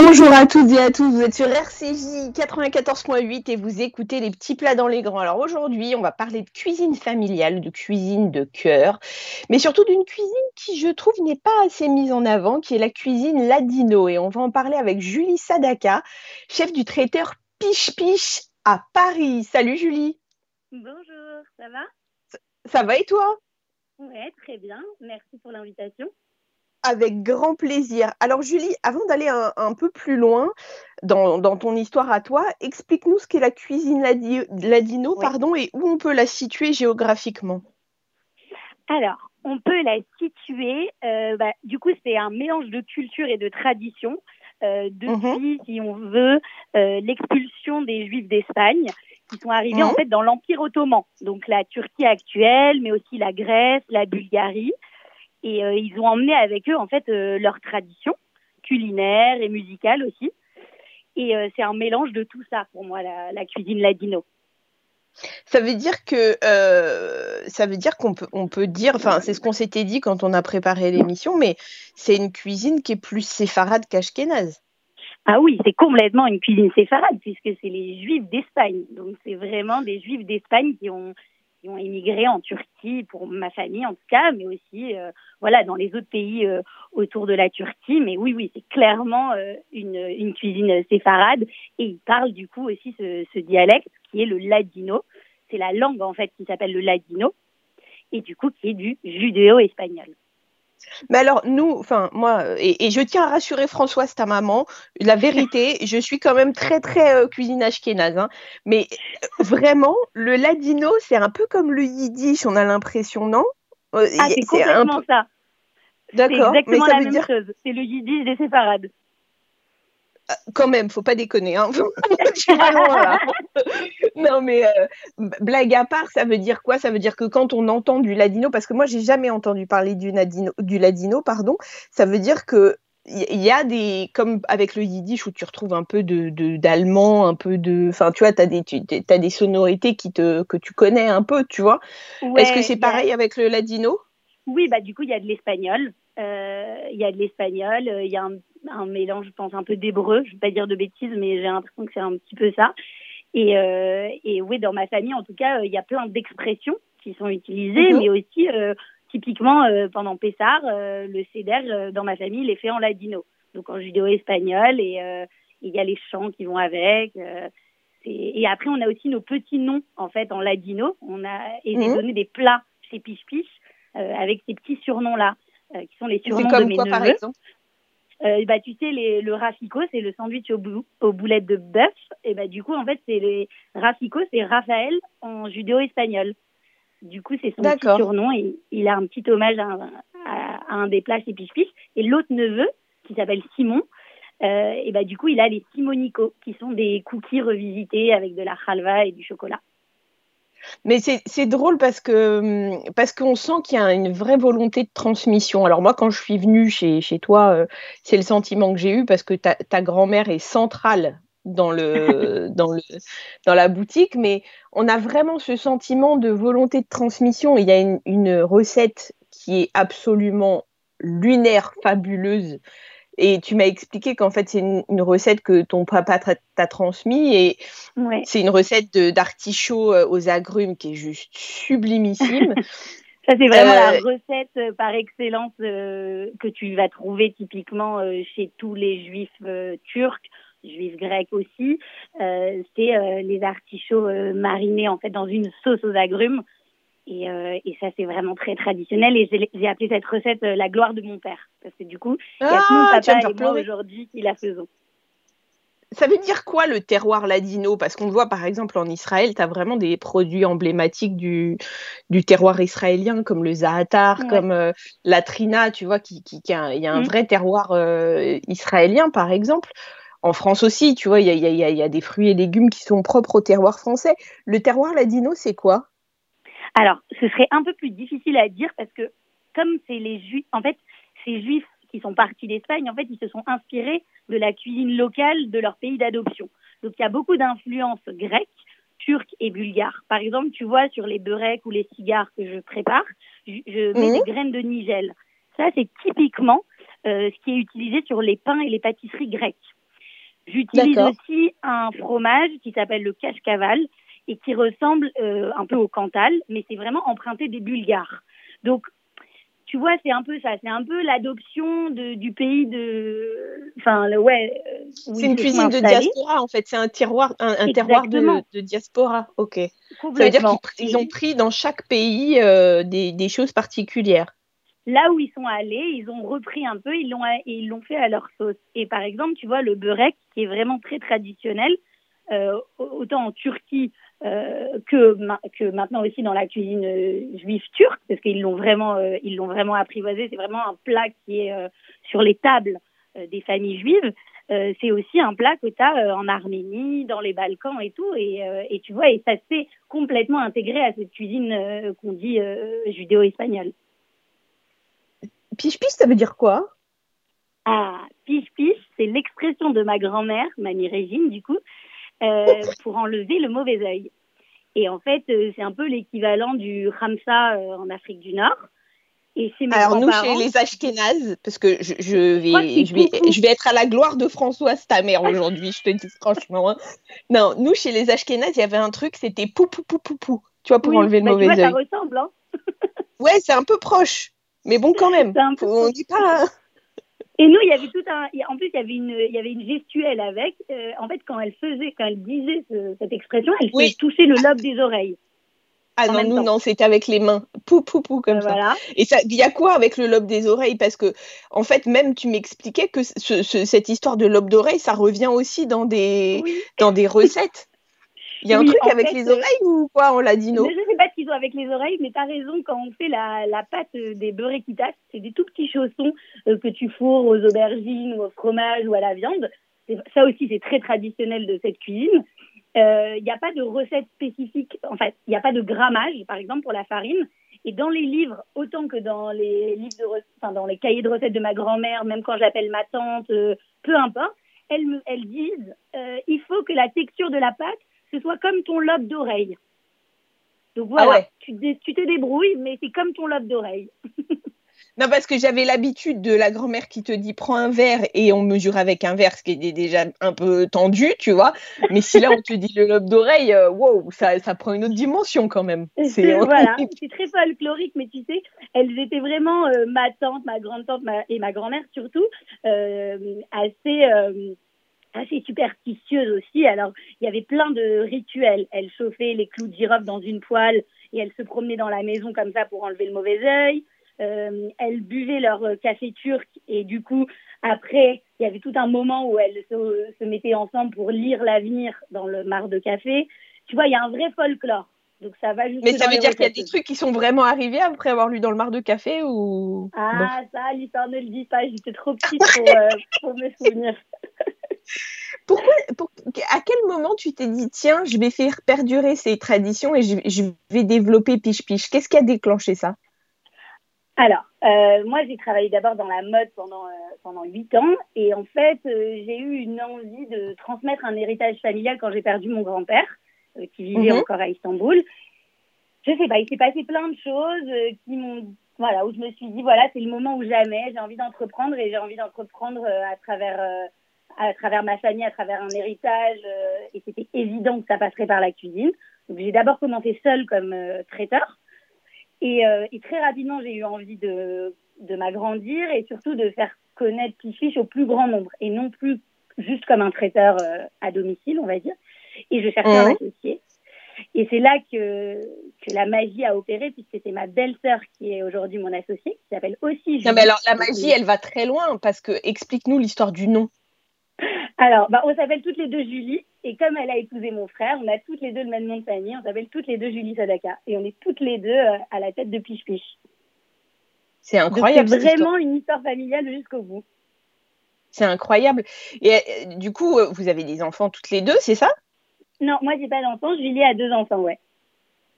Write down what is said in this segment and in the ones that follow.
Bonjour à toutes et à tous, vous êtes sur RCJ 94.8 et vous écoutez les petits plats dans les grands. Alors aujourd'hui, on va parler de cuisine familiale, de cuisine de cœur, mais surtout d'une cuisine qui, je trouve, n'est pas assez mise en avant, qui est la cuisine ladino. Et on va en parler avec Julie Sadaka, chef du traiteur Piche Piche à Paris. Salut Julie. Bonjour, ça va? Ça va et toi? Ouais, très bien. Merci pour l'invitation. Avec grand plaisir. Alors Julie, avant d'aller un, peu plus loin dans, ton histoire à toi, explique-nous ce qu'est la cuisine ladino pardon, et où on peut la situer géographiquement. Alors, on peut la situer, euh, bah, du coup c'est un mélange de culture et de tradition. Euh, depuis, mhm. si on veut, euh, l'expulsion des Juifs d'Espagne qui sont arrivés en mhm. fait dans l'Empire ottoman, donc la Turquie actuelle, mais aussi la Grèce, la Bulgarie. Et euh, ils ont emmené avec eux en fait euh, leur tradition culinaire et musicale aussi. Et euh, c'est un mélange de tout ça pour moi la, cuisine ladino. Ça veut dire que ça veut dire qu'on peut on peut dire, enfin c'est ce qu'on s'était dit quand on a préparé l'émission, mais c'est une cuisine qui est plus séfarade qu'ashkénaze. Ah oui, c'est complètement une cuisine séfarade puisque c'est les Juifs d'Espagne. Donc c'est vraiment des Juifs d'Espagne qui ont ont émigré en Turquie pour ma famille en tout cas, mais aussi euh, voilà dans les autres pays euh, autour de la Turquie. Mais oui, oui, c'est clairement euh, une, une, cuisine séfarade et ils parlent du coup aussi ce, ce dialecte qui est le ladino. C'est la langue en fait qui s'appelle le ladino et du coup qui est du judéo-espagnol. Mais alors, nous, enfin, moi, et, je tiens à rassurer Françoise, ta maman, la vérité, je suis quand même très, très euh, cuisine ashkénaze. Hein, mais euh, vraiment, le ladino, c'est un peu comme le yiddish, on a l'impression, non? Euh, Ah, c'est complètement ça. D'accord. C'est exactement la même chose. C'est le yiddish des séparades. Ah, quand même, faut pas déconner. Hein. non, mais euh, blague à part, ça veut dire quoi? Ça veut dire que quand on entend du ladino, parce que moi, j'ai jamais entendu parler du ladino, du ladino, pardon. Ça veut dire que il y a des comme avec le yiddish où tu retrouves un peu de d'allemand un peu de enfin tu vois tu as des as des sonorités qui te que tu connais un peu tu vois est-ce que c'est pareil avec le ladino? Oui bah du coup il y a de l'espagnol euh, il y a de l'espagnol il y a un un mélange, je pense, un peu d'hébreu. Je ne vais pas dire de bêtises, mais j'ai l'impression que c'est un petit peu ça. Et, euh, et oui, dans ma famille, en tout cas, il y a plein d'expressions qui sont utilisées, mhm. mais aussi, euh, typiquement, euh, pendant Pessar, le céder, dans ma famille, il est fait en ladino, donc en judéo-espagnol, et il y a les chants qui vont avec. et après, on a aussi nos petits noms, en fait, en ladino. On a, et j'ai mhm. donné des plats chez Piche Piche avec ces petits surnoms-là, qui sont les surnoms de mes quoi, Par exemple? Euh, bah, tu sais, les, le rafico, c'est le sandwich au aux boulettes de bœuf. Et bah, du coup, en fait, c'est les rafico, c'est Raphaël en judéo-espagnol. Du coup, c'est son petit surnom et il a un petit hommage à, à, un des plats chez Piche Et l'autre neveu, qui s'appelle Simon, euh, et bah, du coup, il a les Simonico, qui sont des cookies revisités avec de la halva et du chocolat. Mais c'est drôle parce que hum, parce qu'on sent qu'il y a une vraie volonté de transmission. Alors moi, quand je suis venue chez, chez toi, euh, c'est le sentiment que j'ai eu parce que ta, ta grand-mère est centrale dans, le, dans, le, dans la boutique, mais on a vraiment ce sentiment de volonté de transmission. Il y a une, une recette qui est absolument lunaire, fabuleuse, et tu m'as expliqué qu'en fait, c'est une, recette que ton papa t'a transmis et c'est une recette d'artichaut euh, aux agrumes qui est juste sublimissime. Ça, c'est vraiment la euh, recette euh, par excellence que tu vas trouver typiquement chez tous les juifs turcs, juifs grecs aussi. c'est les artichauts marinés en fait dans une sauce aux agrumes. Et, euh, et, ça, c'est vraiment très traditionnel. Et j'ai appelé cette recette euh, la gloire de mon père. Parce que du coup, il y a ah, papa et moi aujourd'hui qui la faisons. Ça veut dire quoi le terroir ladino? Parce qu'on voit par exemple en Israël, tu as vraiment des produits emblématiques du, du terroir israélien, comme le zaatar, comme euh, la trina, tu vois, qui, qui, il y a un mm. vrai terroir israélien par exemple. En France aussi, tu vois, il y a, y, a, y a, des fruits et légumes qui sont propres au terroir français. Le terroir ladino, c'est quoi? Alors, ce serait un peu plus difficile à dire parce que comme c'est les juifs, en fait, ces juifs qui sont partis d'Espagne, en fait, ils se sont inspirés de la cuisine locale de leur pays d'adoption. Donc, il y a beaucoup d'influences grecques, turques et bulgares. Par exemple, tu vois, sur les beureks ou les cigares que je prépare, je, mets des graines de nigel. Ça, c'est typiquement euh, ce qui est utilisé sur les pains et les pâtisseries grecques. J'utilise aussi un fromage qui s'appelle le cache-caval et qui ressemble euh, un peu au Cantal, mais c'est vraiment emprunté des Bulgares. Donc, tu vois, c'est un peu ça, c'est un peu l'adoption du pays de, enfin, ouais. Euh, c'est une cuisine de diaspora en fait, c'est un tiroir, un, terroir de, diaspora. Ok. Ça veut dire qu'ils ont pris dans chaque pays euh, des, des, choses particulières. Là où ils sont allés, ils ont repris un peu, ils l'ont ils l'ont fait à leur sauce. Et par exemple, tu vois le beurek qui est vraiment très traditionnel, euh, autant en Turquie euh, que, que maintenant aussi dans la cuisine euh, juive turque, parce qu'ils l'ont vraiment, euh, ils l'ont vraiment apprivoisé. C'est vraiment un plat qui est sur les tables des familles juives. c'est aussi un plat que tu as en Arménie, dans les Balkans et tout. Et, et tu vois, et ça s'est complètement intégré à cette cuisine qu'on dit judéo-espagnole. Piche-piche, ça veut dire quoi? Ah, piche-piche, c'est l'expression de ma grand-mère, Mamie Régine, du coup, euh, pour enlever le mauvais œil. Et en fait, euh, c'est un peu l'équivalent du Ramsa euh, en Afrique du Nord. Et c'est Alors nous, chez les Ashkénazes, parce que je, je vais, je, vais, je vais être à la gloire de Françoise, ta mère, aujourd'hui, je te dis franchement. Hein. Non, nous, chez les Ashkénazes, il y avait un truc, c'était pou, pou, pou, pou, pou, tu vois, pour enlever le bah, mauvais œil. Ça ressemble, hein Ouais, c'est un peu proche, mais bon, quand même. On dit pas... Et nous, il y avait tout un. En plus, il y avait une, il y avait une gestuelle avec. Euh, en fait, quand elle faisait, quand elle disait cette expression, elle faisait toucher le lobe des oreilles. Ah non, nous, non, c'était avec les mains. Pou, pou, pou, comme ça. Et ça, il y a quoi avec le lobe des oreilles? Parce que, en fait, même tu m'expliquais que cette histoire de lobe d'oreille, ça revient aussi dans des, dans des recettes. Il y a un truc avec les euh, oreilles ou quoi On l'a dit, non Je ne sais pas ce qu'ils ont avec les oreilles, mais tu as raison, quand on fait la, la pâte des beurrequitas, c'est des tout petits chaussons euh, que tu fourres aux aubergines ou au fromage ou à la viande. Ça aussi, c'est très traditionnel de cette cuisine. Il euh, n'y a pas de recette spécifique, en fait, il n'y a pas de grammage, par exemple, pour la farine. Et dans les livres, autant que dans les livres de enfin, dans les cahiers de recettes de ma grand-mère, même quand j'appelle ma tante, peu importe, elles, elles disent il faut que la texture de la pâte ce soit comme ton lobe d'oreille. Donc voilà, ah tu, tu, te débrouilles, mais c'est comme ton lobe d'oreille. non, parce que j'avais l'habitude de la grand-mère qui te dit prends un verre et on mesure avec un verre, ce qui est déjà un peu tendu, tu vois. Mais si là on te dit le lobe d'oreille, euh, wow, ça, ça, prend une autre dimension quand même. C'est voilà, c'est très folklorique, mais tu sais, elles étaient vraiment euh, ma tante, ma grande-tante et ma grand-mère surtout euh, assez assez superstitieuse aussi. Alors, il y avait plein de rituels. Elle chauffait les clous de girofle dans une poêle et elle se promenait dans la maison comme ça pour enlever le mauvais œil. Euh, elles buvaient leur café turc et du coup, après, il y avait tout un moment où elles se, se mettaient ensemble pour lire l'avenir dans le mar de café. Tu vois, il y a un vrai folklore. Donc ça va Mais ça veut dire qu'il y a des trucs qui sont vraiment arrivés après avoir lu dans le mar de café ou Ah ça, l'histoire ne le dit pas. J'étais trop petite pour, euh, pour me souvenir. Pourquoi, à quel moment tu t'es dit, tiens, je vais faire perdurer ces traditions et je, vais développer Piche-Piche Qu'est-ce qui a déclenché ça? Alors, euh, moi, j'ai travaillé d'abord dans la mode pendant, euh, pendant 8 ans et en fait, euh, j'ai eu une envie de transmettre un héritage familial quand j'ai perdu mon grand-père qui vivait mhm. encore à Istanbul. Je sais pas, il s'est passé plein de choses qui m'ont voilà, où je me suis dit, voilà, c'est le moment où jamais j'ai envie d'entreprendre et j'ai envie d'entreprendre à travers à travers ma famille, à travers un héritage, euh, et c'était évident que ça passerait par la cuisine. Donc j'ai d'abord commencé seule comme euh, traiteur, et, euh, et, très rapidement j'ai eu envie de, de m'agrandir et surtout de faire connaître Pichiche au plus grand nombre, et non plus juste comme un traiteur à domicile, on va dire. Et je cherchais un associé. Et c'est là que, que la magie a opéré, puisque c'est ma belle-sœur qui est aujourd'hui mon associée, qui s'appelle aussi Julie. Non, mais alors la magie, elle va très loin, parce que explique-nous l'histoire du nom. Alors, bah, on s'appelle toutes les deux Julie. Et comme elle a épousé mon frère, on a toutes les deux le même nom de famille. On s'appelle toutes les deux Julie Sadaka. Et on est toutes les deux euh, à la tête de Piche Piche. C'est incroyable. C'est vraiment une histoire familiale jusqu'au bout. C'est incroyable. Et euh, du coup, euh, vous avez des enfants toutes les deux, c'est ça? Non, moi, j'ai pas d'enfants. Julie a deux enfants, ouais.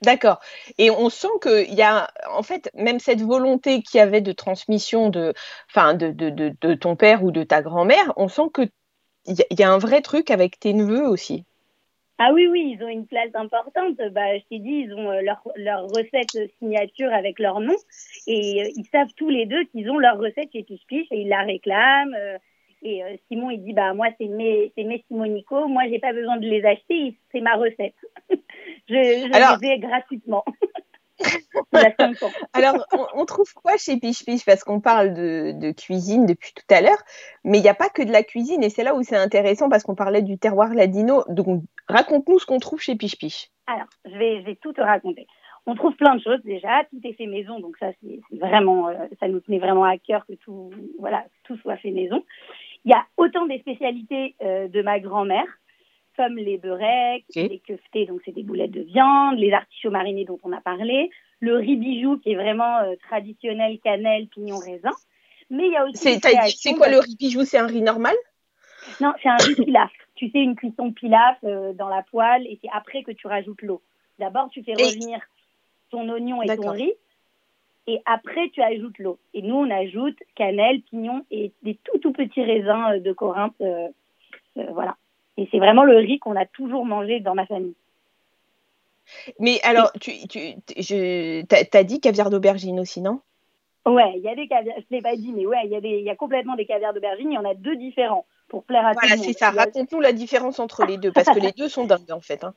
D'accord. Et on sent qu'il y a, en fait, même cette volonté qu'il y avait de transmission de, enfin, de, de, de, ton père ou de ta grand-mère, on sent que il y, a un vrai truc avec tes neveux aussi. Ah oui, oui, ils ont une place importante. Bah, je t'ai dit, ils ont euh, leur, leur recette signature avec leur nom et euh, ils savent tous les deux qu'ils ont leur recette chez Piche Piche et ils la réclament. Euh, Et Simon, il dit, bah, moi, c'est mes, mes Simonico. Moi, j'ai pas besoin de les acheter. C'est ma recette. je, je les ai gratuitement. Alors, on, trouve quoi chez Piche Piche? Parce qu'on parle de, cuisine depuis tout à l'heure, mais il n'y a pas que de la cuisine, et c'est là où c'est intéressant parce qu'on parlait du terroir ladino. Donc, raconte-nous ce qu'on trouve chez Piche Piche. Alors, je vais, je vais tout te raconter. On trouve plein de choses déjà, tout est fait maison, donc ça, c'est vraiment, euh, ça nous tenait vraiment à cœur que tout, voilà, tout soit fait maison. Il y a autant des spécialités euh, de ma grand-mère, comme les beurrecs, les keftés, donc c'est des boulettes de viande, les artichauts marinés dont on a parlé, le riz bijou qui est vraiment euh, traditionnel, cannelle, pignon, raisin. Mais il y a aussi. C'est quoi le riz bijou? C'est un riz normal? Non, c'est un riz pilaf. Tu sais, une cuisson pilaf euh, dans la poêle et c'est après que tu rajoutes l'eau. D'abord, tu fais revenir ton oignon et ton riz et après tu ajoutes l'eau. Et nous, on ajoute cannelle, pignon et des tout tout petits raisins euh, de Corinthe. voilà. Et c'est vraiment le riz qu'on a toujours mangé dans ma famille. Mais alors, tu, tu je, as, dit caviar d'aubergine aussi, non? Ouais, il y a des caviars, je ne l'ai pas dit, mais ouais, il y, a y a complètement des caviars d'aubergine, il y en a deux différents pour plaire à tout le monde. Voilà, c'est ça, raconte-nous la différence entre les deux, parce que les deux sont dingues en fait. Hein.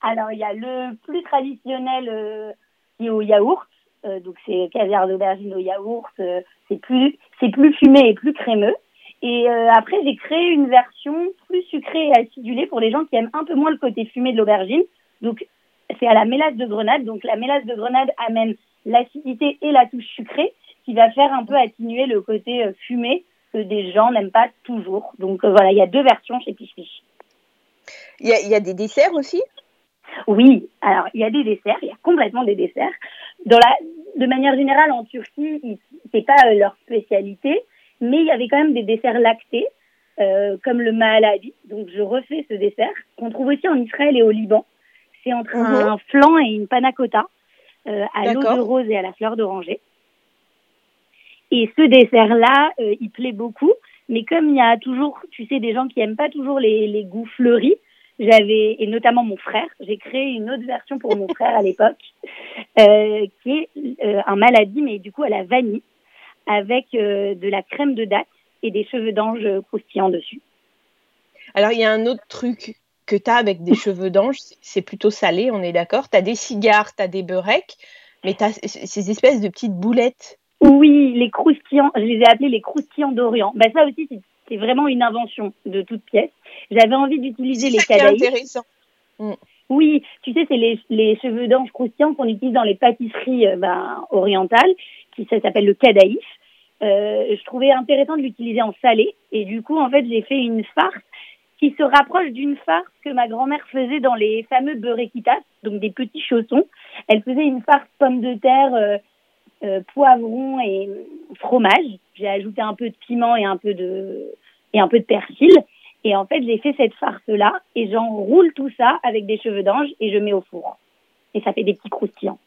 Alors, il y a le plus traditionnel euh, qui est au yaourt, euh, donc c'est caviar d'aubergine au yaourt, euh, c'est plus, plus fumé et plus crémeux. Et euh, après, j'ai créé une version plus sucrée et acidulée pour les gens qui aiment un peu moins le côté fumé de l'aubergine. Donc, c'est à la mélasse de grenade. Donc, la mélasse de grenade amène l'acidité et la touche sucrée, qui va faire un peu atténuer le côté euh, fumé que des gens n'aiment pas toujours. Donc, euh, voilà, il y a deux versions chez Piche Piche. Il y, a, il y a des desserts aussi? Oui, alors il y a des desserts, il y a complètement des desserts. Dans la, de manière générale, en Turquie, c'est pas leur spécialité, mais il y avait quand même des desserts lactés, euh, comme le mahalabi. Donc je refais ce dessert, qu'on trouve aussi en Israël et au Liban. C'est entre mhm. un flan et une panna cotta, euh, à l'eau de rose et à la fleur d'oranger. Et ce dessert-là, euh, il plaît beaucoup. Mais comme il y a toujours, tu sais, des gens qui aiment pas toujours les, les goûts fleuris, j'avais, et notamment mon frère, j'ai créé une autre version pour mon frère à l'époque, euh, qui est euh, un maladie, mais du coup à la vanille avec euh, de la crème de date et des cheveux d'ange croustillants dessus. Alors, il y a un autre truc que tu as avec des cheveux d'ange, c'est plutôt salé, on est d'accord. Tu as des cigares, tu as des beurrecs, mais tu as ces espèces de petites boulettes. Oui, les croustillants, je les ai appelés les croustillants d'Orient. Ben, ça aussi, c'est vraiment une invention de toute pièce. J'avais envie d'utiliser les cadaïs. C'est intéressant. Mm. Oui, tu sais, c'est les, les, cheveux d'ange croustillants qu'on utilise dans les pâtisseries euh, ben, orientales qui s'appelle le cadaïf. Euh, je trouvais intéressant de l'utiliser en salé et du coup en fait j'ai fait une farce qui se rapproche d'une farce que ma grand-mère faisait dans les fameux beurrequitas, donc des petits chaussons. Elle faisait une farce pommes de terre, euh, euh, poivron et fromage. J'ai ajouté un peu de piment et un peu de et un peu de persil. Et en fait, j'ai fait cette farce-là et j'enroule tout ça avec des cheveux d'ange et je mets au four. Et ça fait des petits croustillants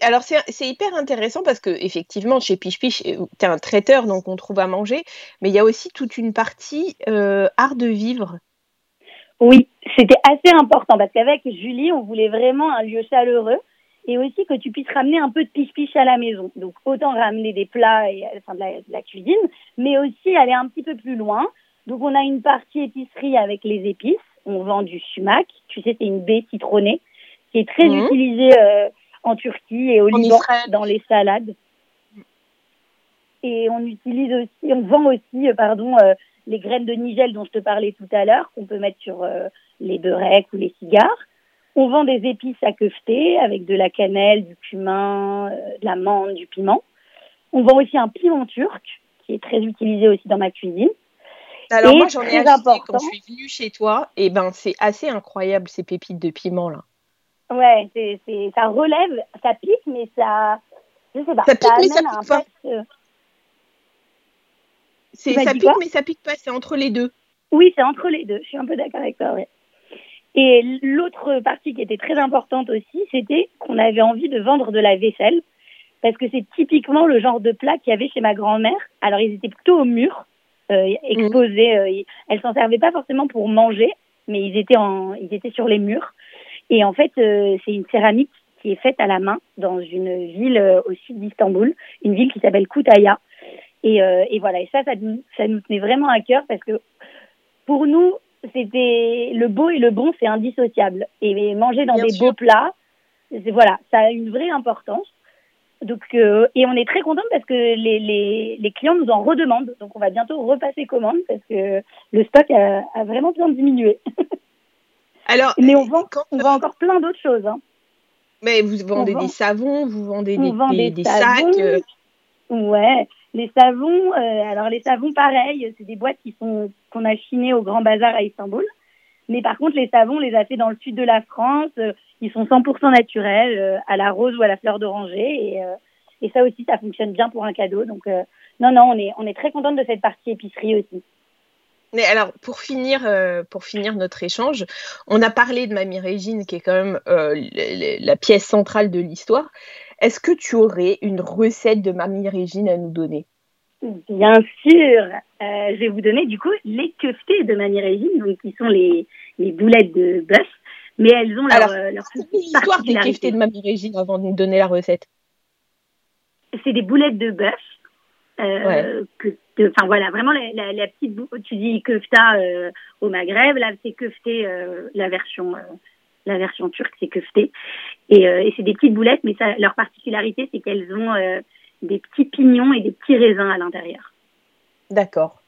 alors c'est hyper intéressant parce que effectivement chez Piche Piche, euh, tu es un traiteur donc on trouve à manger, mais il y a aussi toute une partie euh, art de vivre. Oui, c'était assez important parce qu'avec Julie, on voulait vraiment un lieu chaleureux et aussi que tu puisses ramener un peu de Piche Piche à la maison. Donc autant ramener des plats et enfin de la, cuisine, mais aussi aller un petit peu plus loin. Donc on a une partie épicerie avec les épices. On vend du sumac, tu sais c'est une baie citronnée qui est très mmh. utilisée. Euh, en Turquie et au Liban dans les salades. Et on utilise aussi, on vend aussi, euh, pardon, euh, les graines de nigel dont je te parlais tout à l'heure, qu'on peut mettre sur euh, les beurrecs ou les cigares. On vend des épices à quefter avec de la cannelle, du cumin, de la menthe, du piment. On vend aussi un piment turc qui est très utilisé aussi dans ma cuisine. Alors moi j'en ai acheté quand je suis venue chez toi et ben c'est assez incroyable ces pépites de piment là. Ouais, c'est, c'est, ça relève, ça pique, mais ça. Je sais pas. Ça pique, mais ça pique pas. C'est, ça pique, mais ça pique pas, c'est entre les deux. Oui, c'est entre les deux. Je suis un peu d'accord avec toi, ouais. Et l'autre partie qui était très importante aussi, c'était qu'on avait envie de vendre de la vaisselle. Parce que c'est typiquement le genre de plat qu'il y avait chez ma grand-mère. Alors, ils étaient plutôt au mur, euh, exposés. Mmh. Euh, elles s'en servaient pas forcément pour manger, mais ils étaient, en, ils étaient sur les murs. Et en fait, euh, c'est une céramique qui est faite à la main dans une ville euh, au sud d'Istanbul, une ville qui s'appelle Koutaya. Et, et voilà, et ça, ça nous, ça nous tenait vraiment à cœur parce que pour nous, c'était le beau et le bon, c'est indissociable. Et manger dans des beaux plats, voilà, ça a une vraie importance. Donc, euh, et on est très content parce que les, les, les, clients nous en redemandent. Donc, on va bientôt repasser commande parce que le stock a, a vraiment bien diminué. Alors, mais on vend, on vend encore plein d'autres choses. Hein. Mais vous vendez des savons, vous vendez des, des, des, sacs. Euh. Ouais, les savons. Euh, alors les savons, pareil, c'est des boîtes qui sont qu'on a chinées au Grand Bazar à Istanbul. Mais par contre, les savons, on les a fait dans le sud de la France. Euh, ils sont 100% naturels, euh, à la rose ou à la fleur d'oranger. Et, euh, et, ça aussi, ça fonctionne bien pour un cadeau. Donc, non, non, on est, on est très contente de cette partie épicerie aussi. Mais alors, pour finir, pour finir notre échange, on a parlé de Mamie Régine, qui est quand même la pièce centrale de l'histoire. Est-ce que tu aurais une recette de Mamie Régine à nous donner? Bien sûr. Euh, je vais vous donner du coup les keftés de Mamie Régine, donc qui sont les, les boulettes de bœuf, mais elles ont leur, Alors, euh, leur l'histoire des keftés de Mamie Régine avant de nous donner la recette. C'est des boulettes de bœuf. Euh, que, enfin voilà, vraiment la, la, petite, tu dis kefta euh, au Maghreb, là c'est kefté euh, la version la version turque, c'est kefté. Et, et c'est des petites boulettes, mais ça, leur particularité, c'est qu'elles ont des petits pignons et des petits raisins à l'intérieur. D'accord.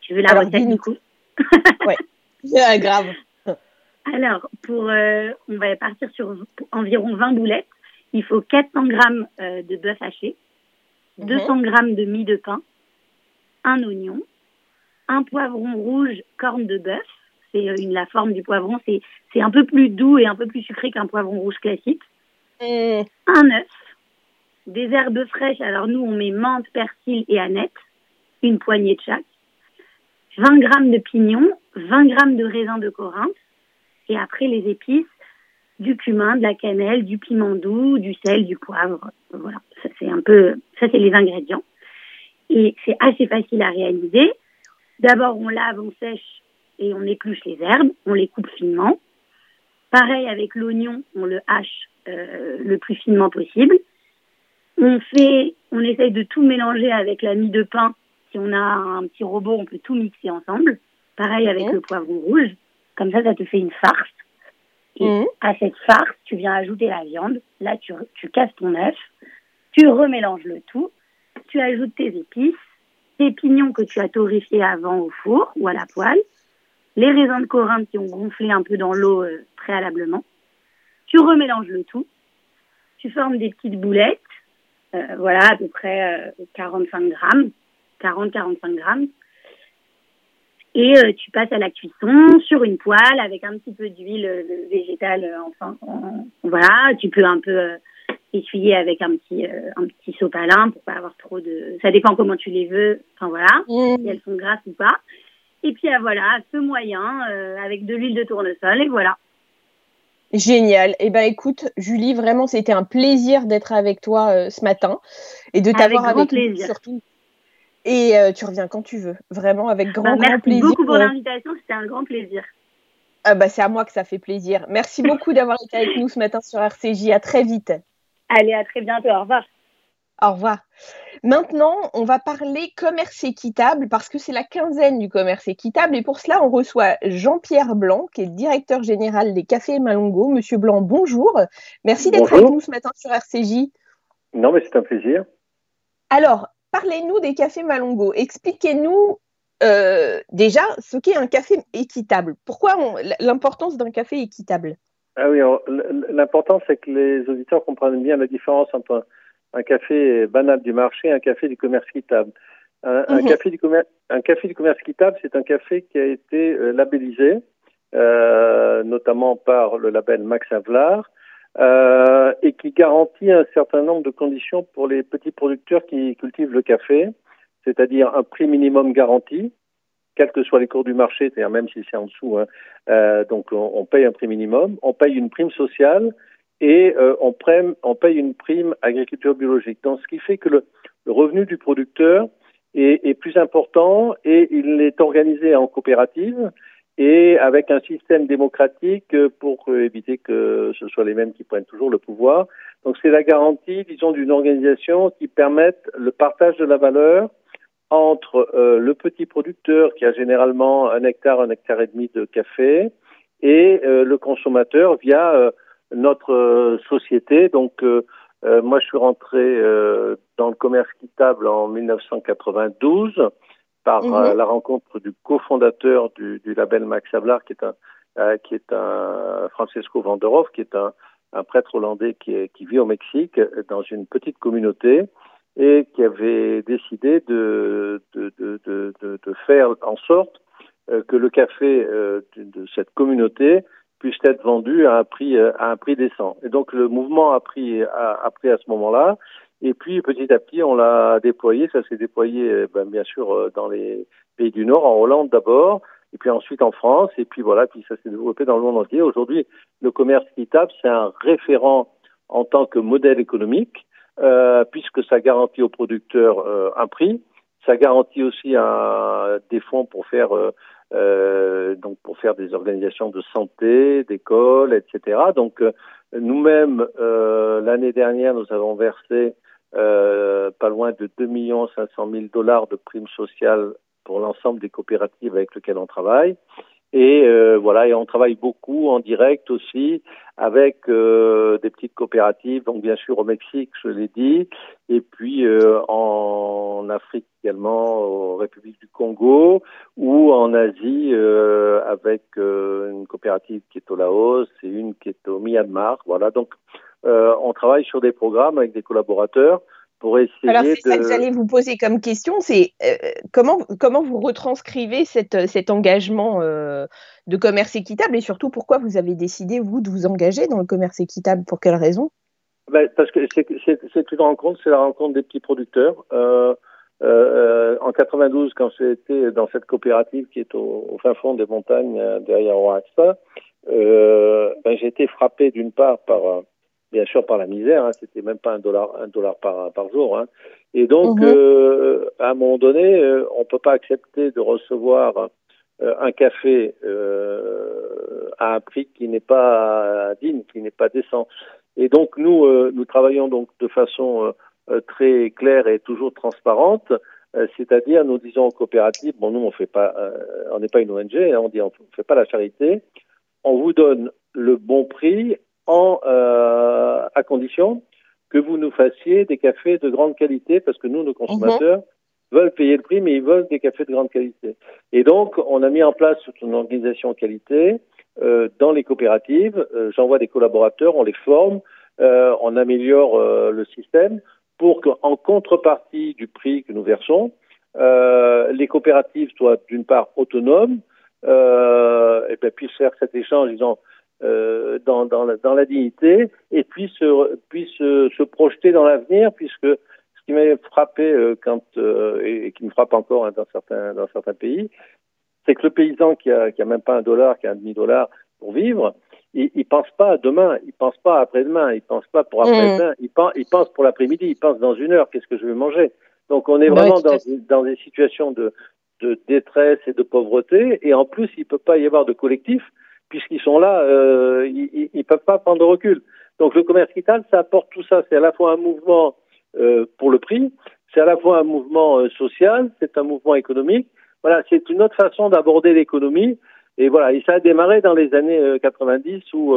Tu veux la recette du coup Oui, grave. Alors, pour, euh, on va partir sur environ 20 boulettes. Il faut 400 grammes euh, de bœuf haché, 200 mhm. grammes de mie de pain, un oignon, un poivron rouge corne de bœuf. C'est euh, une, la forme du poivron, c'est un peu plus doux et un peu plus sucré qu'un poivron rouge classique. Mm. Un œuf, des herbes fraîches. Alors nous, on met menthe, persil et aneth, une poignée de chaque. 20 grammes de pignons, 20 grammes de raisin de Corinthe, et après les épices, du cumin, de la cannelle, du piment doux, du sel, du poivre. Voilà, ça c'est un peu, ça c'est les ingrédients. Et c'est assez facile à réaliser. D'abord, on lave, on sèche et on épluche les herbes, on les coupe finement. Pareil avec l'oignon, on le hache euh, le plus finement possible. On fait, on essaye de tout mélanger avec la mie de pain. Si on a un petit robot, on peut tout mixer ensemble. Pareil avec le poivron rouge. Comme ça, ça te fait une farce. Et mmh. à cette farce, tu viens ajouter la viande. Là, tu, tu casses ton œuf. Tu remélanges le tout. Tu ajoutes tes épices, tes pignons que tu as torréfiés avant au four ou à la poêle, les raisins de Corinthe qui ont gonflé un peu dans l'eau euh, préalablement. Tu remélanges le tout. Tu formes des petites boulettes euh, voilà, à peu près 45 euh, grammes, 40-45 grammes. Et euh, tu passes à la cuisson sur une poêle avec un petit peu d'huile végétale. enfin, voilà, tu peux un peu essuyer avec un petit un petit sopalin pour pas avoir trop de. Ça dépend comment tu les veux. Enfin voilà, mmh. si elles sont grasses ou pas. Et puis voilà, ce moyen avec de l'huile de tournesol et voilà. Génial. Eh ben, écoute, Julie, vraiment, c'était un plaisir d'être avec toi euh, ce matin et de t'avoir avec, plaisir. surtout. Et euh, tu reviens quand tu veux, vraiment avec grand, bah, grand plaisir. Merci beaucoup pour l'invitation, c'était un grand plaisir. Ah bah, c'est à moi que ça fait plaisir. Merci beaucoup d'avoir été avec nous ce matin sur RCJ. À très vite. Allez, à très bientôt. Au revoir. Au revoir. Maintenant, on va parler commerce équitable parce que c'est la quinzaine du commerce équitable et pour cela, on reçoit Jean-Pierre Blanc, qui est le directeur général des Cafés Malongo. Monsieur Blanc, bonjour. Merci d'être avec nous ce matin sur RCJ. Non, mais c'est un plaisir. Alors, parlez-nous des Cafés Malongo. Expliquez-nous euh, déjà ce qu'est un café équitable. Pourquoi l'importance d'un café équitable? Ah oui, l'important, c'est que les auditeurs comprennent bien la différence entre un café banal du marché, un café du commerce équitable. Un, mhm. café, du commerce, un café du commerce équitable, c'est un café qui a été euh, labellisé, euh, notamment par le label Max Havelaar, euh, et qui garantit un certain nombre de conditions pour les petits producteurs qui cultivent le café, c'est-à-dire un prix minimum garanti, quels que soient les cours du marché, c'est-à-dire même si c'est en dessous, hein, euh, donc on, paye un prix minimum, on paye une prime sociale et euh, on, prenne, on, paye une prime agriculture biologique. Donc, ce qui fait que le, revenu du producteur est, plus important et il est organisé en coopérative et avec un système démocratique pour éviter que ce soit les mêmes qui prennent toujours le pouvoir. Donc c'est la garantie, disons, d'une organisation qui permette le partage de la valeur entre euh, le petit producteur qui a généralement un hectare, un hectare et demi de café et euh, le consommateur via euh, notre société. Donc moi je suis rentré dans le commerce quittable en 1992 par mhm. la rencontre du cofondateur du, du, label Max Havelaar qui est un qui est un Francesco Vanderhoff qui est un, un prêtre hollandais qui, est, qui vit au Mexique dans une petite communauté et qui avait décidé de, de, de, de, de faire en sorte euh, que le café euh, de, cette communauté puisse être vendu à un prix euh, à un prix décent. Et donc le mouvement a pris a, a pris à ce moment-là. Et puis petit à petit on l'a déployé. Ça s'est déployé ben, bien sûr dans les pays du Nord, en Hollande d'abord, et puis ensuite en France, et puis voilà, puis ça s'est développé dans le monde entier. Aujourd'hui, le commerce équitable, c'est un référent en tant que modèle économique euh, puisque ça garantit aux producteurs euh, un prix, ça garantit aussi un, des fonds pour faire euh, euh donc pour faire des organisations de santé, d'écoles, etc. Donc nous-mêmes l'année dernière nous avons versé pas loin de 2 millions 500 000 dollars de primes sociales pour l'ensemble des coopératives avec lesquelles on travaille. Et euh, voilà, et on travaille beaucoup en direct aussi avec euh, des petites coopératives, donc bien sûr au Mexique, je l'ai dit, et puis euh, en Afrique également, aux République du Congo, ou en Asie avec une coopérative qui est au Laos et une qui est au Myanmar. Voilà, donc on travaille sur des programmes avec des collaborateurs pour essayer Alors, c'est ça que j'allais vous poser comme question, c'est euh, comment, comment vous retranscrivez cette, cet engagement euh, de commerce équitable et surtout pourquoi vous avez décidé, vous, de vous engager dans le commerce équitable? Pour quelles raisons ben, Parce que c'est une rencontre, c'est la rencontre des petj'ai producteurs. Euh, euh, en 92, quand j'étais dans cette coopérative qui est au, au fin fond des montagnes derrière Oaxaca, ben, j'ai été frappé d'une part par bien sûr par la misère, hein, c'était même pas un dollar, un dollar par, par jour. Hein. Et donc, mhm. euh, à un moment donné, euh, on peut pas accepter de recevoir euh, un café euh, à un prix qui n'est pas digne, qui n'est pas décent. Et donc, nous, nous travaillons donc de façon très claire et toujours transparente. C'est-à-dire, nous disons aux coopératives, bon, nous, on fait pas, on n'est pas une ONG, hein, on dit, on fait pas la charité. On vous donne le bon prix en, euh, à condition que vous nous fassiez des cafés de grande qualité, parce que nous, nos consommateurs, mhm. veulent payer le prix, mais ils veulent des cafés de grande qualité. Et donc, on a mis en place une organisation qualité euh, dans les coopératives. Euh, J'envoie des collaborateurs, on les forme, on améliore le système pour qu'en contrepartie du prix que nous versons, les coopératives soient d'une part autonomes et ben, puissent faire cet échange en disant euh, dans, dans, la, dans la dignité et puis se, puis se, se projeter dans l'avenir puisque ce qui m'a frappé euh, quand euh, et, qui me frappe encore hein, dans certains dans certains pays c'est que le paysan qui a qui a même pas un dollar qui a un demi dollar pour vivre il, il pense pas à demain il pense pas après-demain il pense pas pour après-demain il pense il pense pour l'après-midi il pense dans une heure qu'est-ce que je vais manger. Donc on est vraiment dans, dans des situations de de détresse et de pauvreté et en plus il peut pas y avoir de collectif puisqu'ils sont là, euh, ils ne peuvent pas prendre de recul. Donc le commerce équitable, ça apporte tout ça. C'est à la fois un mouvement euh, pour le prix, c'est à la fois un mouvement euh, social, c'est un mouvement économique. Voilà, c'est une autre façon d'aborder l'économie. Et voilà, et ça a démarré dans les années 90 où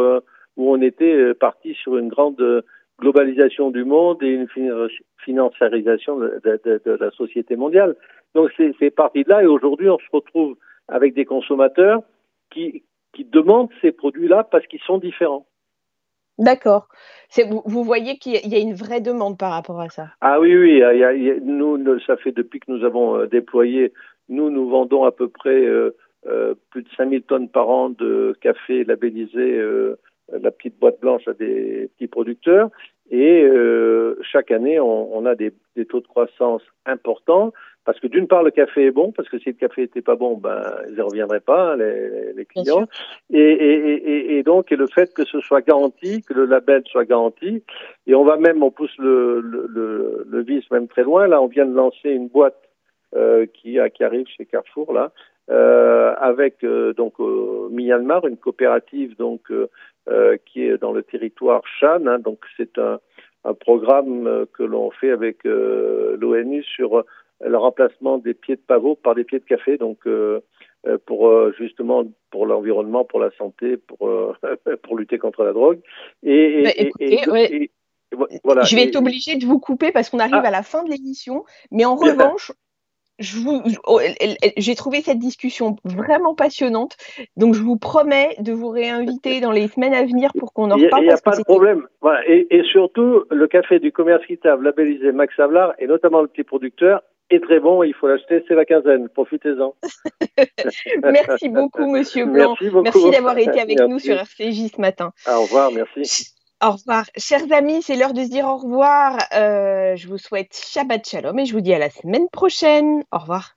où on était parti sur une grande globalisation du monde et une financiarisation de, de, de la société mondiale. Donc c'est parti de là et aujourd'hui on se retrouve avec des consommateurs qui, qui demandent ces produits-là parce qu'ils sont différents. D'accord. Vous, vous, voyez qu'il y a une vraie demande par rapport à ça. Ah oui, oui. Il y a, il y a, nous, ça fait depuis que nous avons euh, déployé, nous, nous vendons à peu près euh, euh, plus de 5000 tonnes par an de café labellisé, euh, la petite boîte blanche à des petits producteurs. Et chaque année, on, on a des, des, taux de croissance importants. Parce que d'une part, le café est bon, parce que si le café n'était pas bon, ben, ils ne reviendraient pas, les, les clients. Et, et, et, et, donc, et le fait que ce soit garanti, que le label soit garanti, et on va même, on pousse le, le, le, le vice même très loin. Là, on vient de lancer une boîte euh, qui, qui arrive chez Carrefour, là, avec donc Myanmar, une coopérative donc qui est dans le territoire Shan. Hein, donc c'est un, un, programme que l'on fait avec l'ONU sur le remplacement des pieds de pavot par des pieds de café. Donc pour justement pour l'environnement, pour la santé, pour pour lutter contre la drogue. Et, bah, et, voilà. Je vais être obligée de vous couper parce qu'on arrive ah. à la fin de l'émission. Mais en revanche, oh, j'ai trouvé cette discussion vraiment passionnante. Donc, je vous promets de vous réinviter dans les semaines à venir pour qu'on en reparle. Il n'y a, pas de problème. Et, surtout, le café du commerce quittable labellisé Max Savlar, et notamment le petit producteur, est très bon. Il faut l'acheter, c'est la quinzaine. Profitez-en. merci beaucoup, monsieur Blanc. Merci, merci d'avoir été avec nous sur RCJ ce matin. Au revoir, merci. Au revoir. Chers amis, c'est l'heure de se dire au revoir. Euh, je vous souhaite Shabbat Shalom et je vous dis à la semaine prochaine. Au revoir.